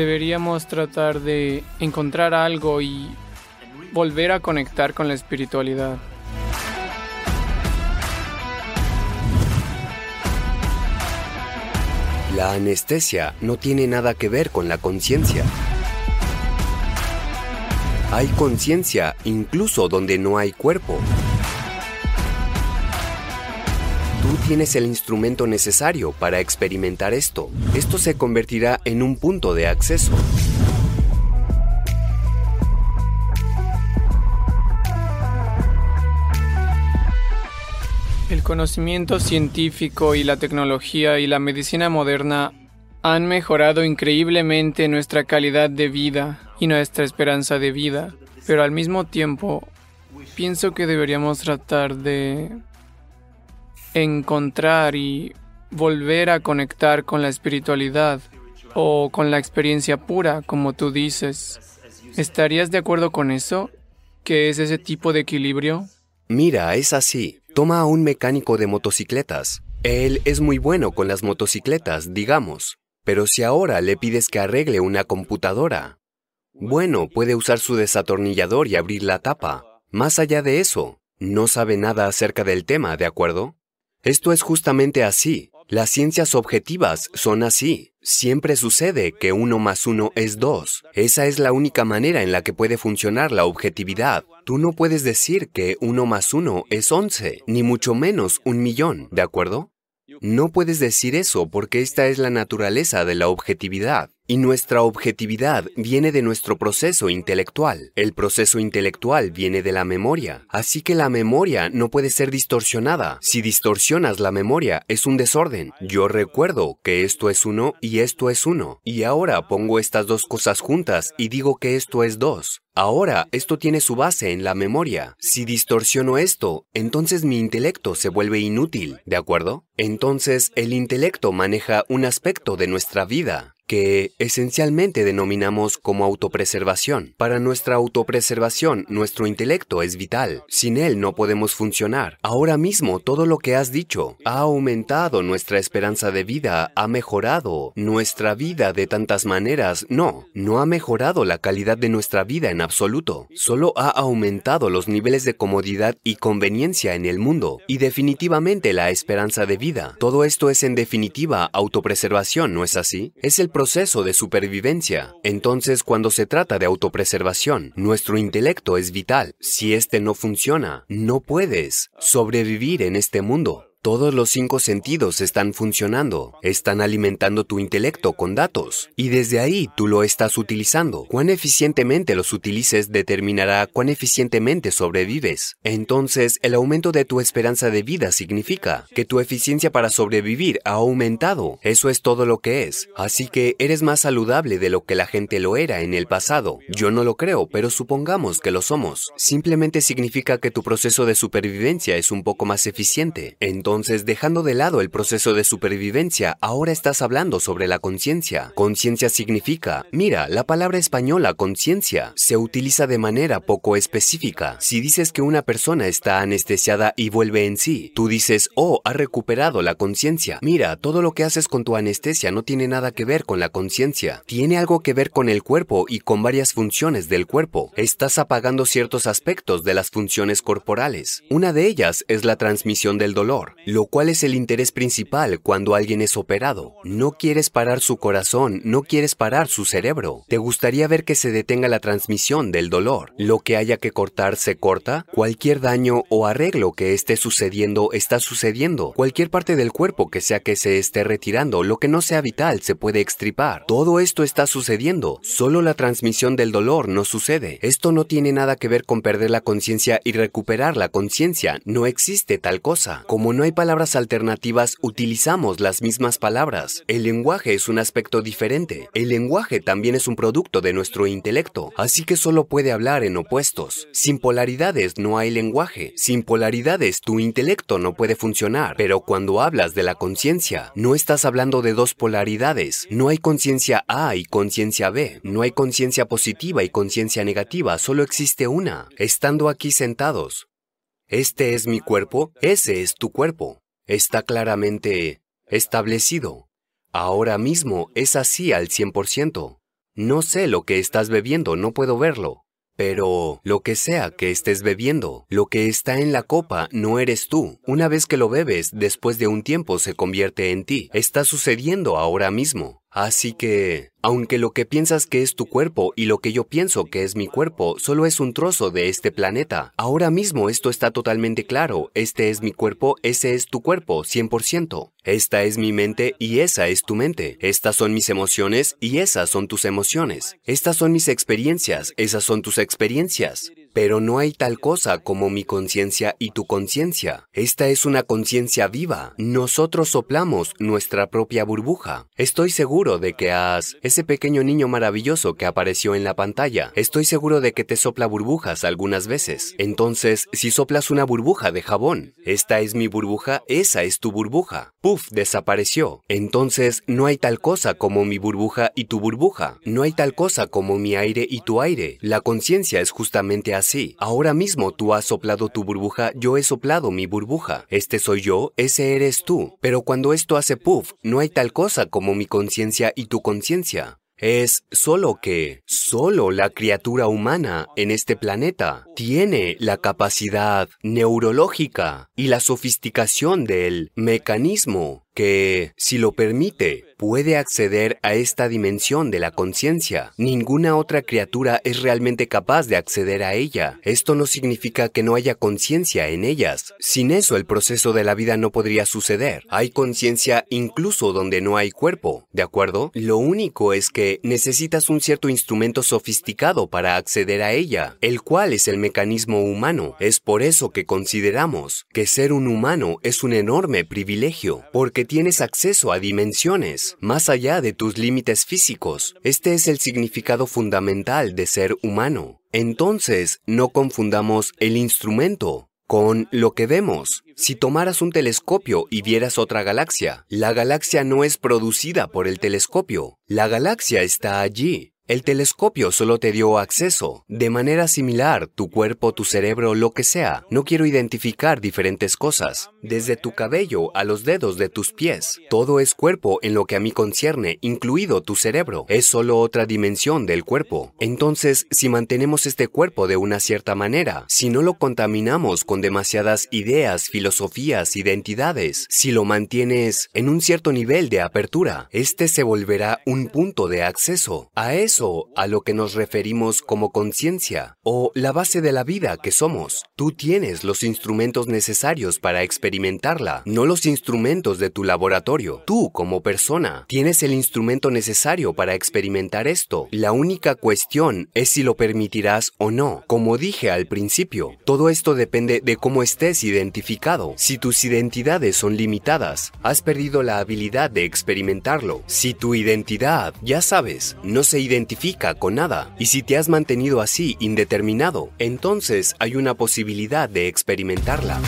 Deberíamos tratar de encontrar algo y volver a conectar con la espiritualidad. La anestesia no tiene nada que ver con la conciencia. Hay conciencia incluso donde no hay cuerpo. Tú tienes el instrumento necesario para experimentar esto. Esto se convertirá en un punto de acceso. El conocimiento científico y la tecnología y la medicina moderna han mejorado increíblemente nuestra calidad de vida y nuestra esperanza de vida, pero al mismo tiempo pienso que deberíamos tratar de encontrar y volver a conectar con la espiritualidad o con la experiencia pura, como tú dices. ¿Estarías de acuerdo con eso? ¿Qué es ese tipo de equilibrio? Mira, es así. Toma a un mecánico de motocicletas. Él es muy bueno con las motocicletas, digamos. Pero si ahora le pides que arregle una computadora, bueno, puede usar su desatornillador y abrir la tapa. Más allá de eso, no sabe nada acerca del tema, ¿de acuerdo? Esto es justamente así. Las ciencias objetivas son así. Siempre sucede que uno más uno es dos. Esa es la única manera en la que puede funcionar la objetividad. Tú no puedes decir que uno más uno es once, ni mucho menos un millón, ¿de acuerdo? No puedes decir eso porque esta es la naturaleza de la objetividad. Y nuestra objetividad viene de nuestro proceso intelectual. El proceso intelectual viene de la memoria. Así que la memoria no puede ser distorsionada. Si distorsionas la memoria, es un desorden. Yo recuerdo que esto es uno y esto es uno. Y ahora pongo estas dos cosas juntas y digo que esto es dos. Ahora, esto tiene su base en la memoria. Si distorsiono esto, entonces mi intelecto se vuelve inútil, ¿de acuerdo? Entonces, el intelecto maneja un aspecto de nuestra vida que esencialmente denominamos como autopreservación. Para nuestra autopreservación, nuestro intelecto es vital. Sin él no podemos funcionar. Ahora mismo todo lo que has dicho ha aumentado nuestra esperanza de vida, ha mejorado nuestra vida de tantas maneras. No, no ha mejorado la calidad de nuestra vida en absoluto. Solo ha aumentado los niveles de comodidad y conveniencia en el mundo y definitivamente la esperanza de vida. Todo esto es en definitiva autopreservación, ¿no es así? Es el proceso de supervivencia. Entonces, cuando se trata de autopreservación, nuestro intelecto es vital. Si este no funciona, no puedes sobrevivir en este mundo. Todos los cinco sentidos están funcionando, están alimentando tu intelecto con datos, y desde ahí tú lo estás utilizando. Cuán eficientemente los utilices determinará cuán eficientemente sobrevives. Entonces, el aumento de tu esperanza de vida significa que tu eficiencia para sobrevivir ha aumentado. Eso es todo lo que es. Así que eres más saludable de lo que la gente lo era en el pasado. Yo no lo creo, pero supongamos que lo somos. Simplemente significa que tu proceso de supervivencia es un poco más eficiente. Entonces, dejando de lado el proceso de supervivencia, ahora estás hablando sobre la conciencia. Conciencia significa, mira, la palabra española conciencia se utiliza de manera poco específica. Si dices que una persona está anestesiada y vuelve en sí, tú dices, oh, ha recuperado la conciencia. Mira, todo lo que haces con tu anestesia no tiene nada que ver con la conciencia. Tiene algo que ver con el cuerpo y con varias funciones del cuerpo. Estás apagando ciertos aspectos de las funciones corporales. Una de ellas es la transmisión del dolor lo cual es el interés principal cuando alguien es operado. No quieres parar su corazón, no quieres parar su cerebro. Te gustaría ver que se detenga la transmisión del dolor. Lo que haya que cortar se corta. Cualquier daño o arreglo que esté sucediendo está sucediendo. Cualquier parte del cuerpo que sea que se esté retirando, lo que no sea vital se puede extripar. Todo esto está sucediendo. Solo la transmisión del dolor no sucede. Esto no tiene nada que ver con perder la conciencia y recuperar la conciencia. No existe tal cosa. Como no palabras alternativas, utilizamos las mismas palabras. El lenguaje es un aspecto diferente. El lenguaje también es un producto de nuestro intelecto, así que solo puede hablar en opuestos. Sin polaridades no hay lenguaje. Sin polaridades tu intelecto no puede funcionar. Pero cuando hablas de la conciencia, no estás hablando de dos polaridades. No hay conciencia A y conciencia B. No hay conciencia positiva y conciencia negativa, solo existe una. Estando aquí sentados, este es mi cuerpo, ese es tu cuerpo. Está claramente establecido. Ahora mismo es así al 100%. No sé lo que estás bebiendo, no puedo verlo. Pero lo que sea que estés bebiendo, lo que está en la copa no eres tú. Una vez que lo bebes, después de un tiempo se convierte en ti. Está sucediendo ahora mismo. Así que, aunque lo que piensas que es tu cuerpo y lo que yo pienso que es mi cuerpo solo es un trozo de este planeta, ahora mismo esto está totalmente claro. Este es mi cuerpo, ese es tu cuerpo, 100%. Esta es mi mente y esa es tu mente. Estas son mis emociones y esas son tus emociones. Estas son mis experiencias, esas son tus experiencias. Pero no hay tal cosa como mi conciencia y tu conciencia. Esta es una conciencia viva. Nosotros soplamos nuestra propia burbuja. Estoy seguro de que has... Ese pequeño niño maravilloso que apareció en la pantalla, estoy seguro de que te sopla burbujas algunas veces. Entonces, si soplas una burbuja de jabón, esta es mi burbuja, esa es tu burbuja. Puf, desapareció. Entonces, no hay tal cosa como mi burbuja y tu burbuja. No hay tal cosa como mi aire y tu aire. La conciencia es justamente así. Ahora mismo tú has soplado tu burbuja, yo he soplado mi burbuja. Este soy yo, ese eres tú. Pero cuando esto hace puff, no hay tal cosa como mi conciencia y tu conciencia. Es solo que, solo la criatura humana en este planeta tiene la capacidad neurológica y la sofisticación del mecanismo que, si lo permite, puede acceder a esta dimensión de la conciencia. Ninguna otra criatura es realmente capaz de acceder a ella. Esto no significa que no haya conciencia en ellas. Sin eso el proceso de la vida no podría suceder. Hay conciencia incluso donde no hay cuerpo, ¿de acuerdo? Lo único es que necesitas un cierto instrumento sofisticado para acceder a ella, el cual es el mecanismo humano. Es por eso que consideramos que ser un humano es un enorme privilegio, porque tienes acceso a dimensiones más allá de tus límites físicos. Este es el significado fundamental de ser humano. Entonces, no confundamos el instrumento con lo que vemos. Si tomaras un telescopio y vieras otra galaxia, la galaxia no es producida por el telescopio, la galaxia está allí. El telescopio solo te dio acceso. De manera similar, tu cuerpo, tu cerebro, lo que sea. No quiero identificar diferentes cosas. Desde tu cabello a los dedos de tus pies. Todo es cuerpo en lo que a mí concierne, incluido tu cerebro. Es solo otra dimensión del cuerpo. Entonces, si mantenemos este cuerpo de una cierta manera, si no lo contaminamos con demasiadas ideas, filosofías, identidades, si lo mantienes en un cierto nivel de apertura, este se volverá un punto de acceso. A eso a lo que nos referimos como conciencia o la base de la vida que somos. Tú tienes los instrumentos necesarios para experimentarla, no los instrumentos de tu laboratorio. Tú, como persona, tienes el instrumento necesario para experimentar esto. La única cuestión es si lo permitirás o no. Como dije al principio, todo esto depende de cómo estés identificado. Si tus identidades son limitadas, has perdido la habilidad de experimentarlo. Si tu identidad, ya sabes, no se con nada. Y si te has mantenido así indeterminado, entonces hay una posibilidad de experimentarla.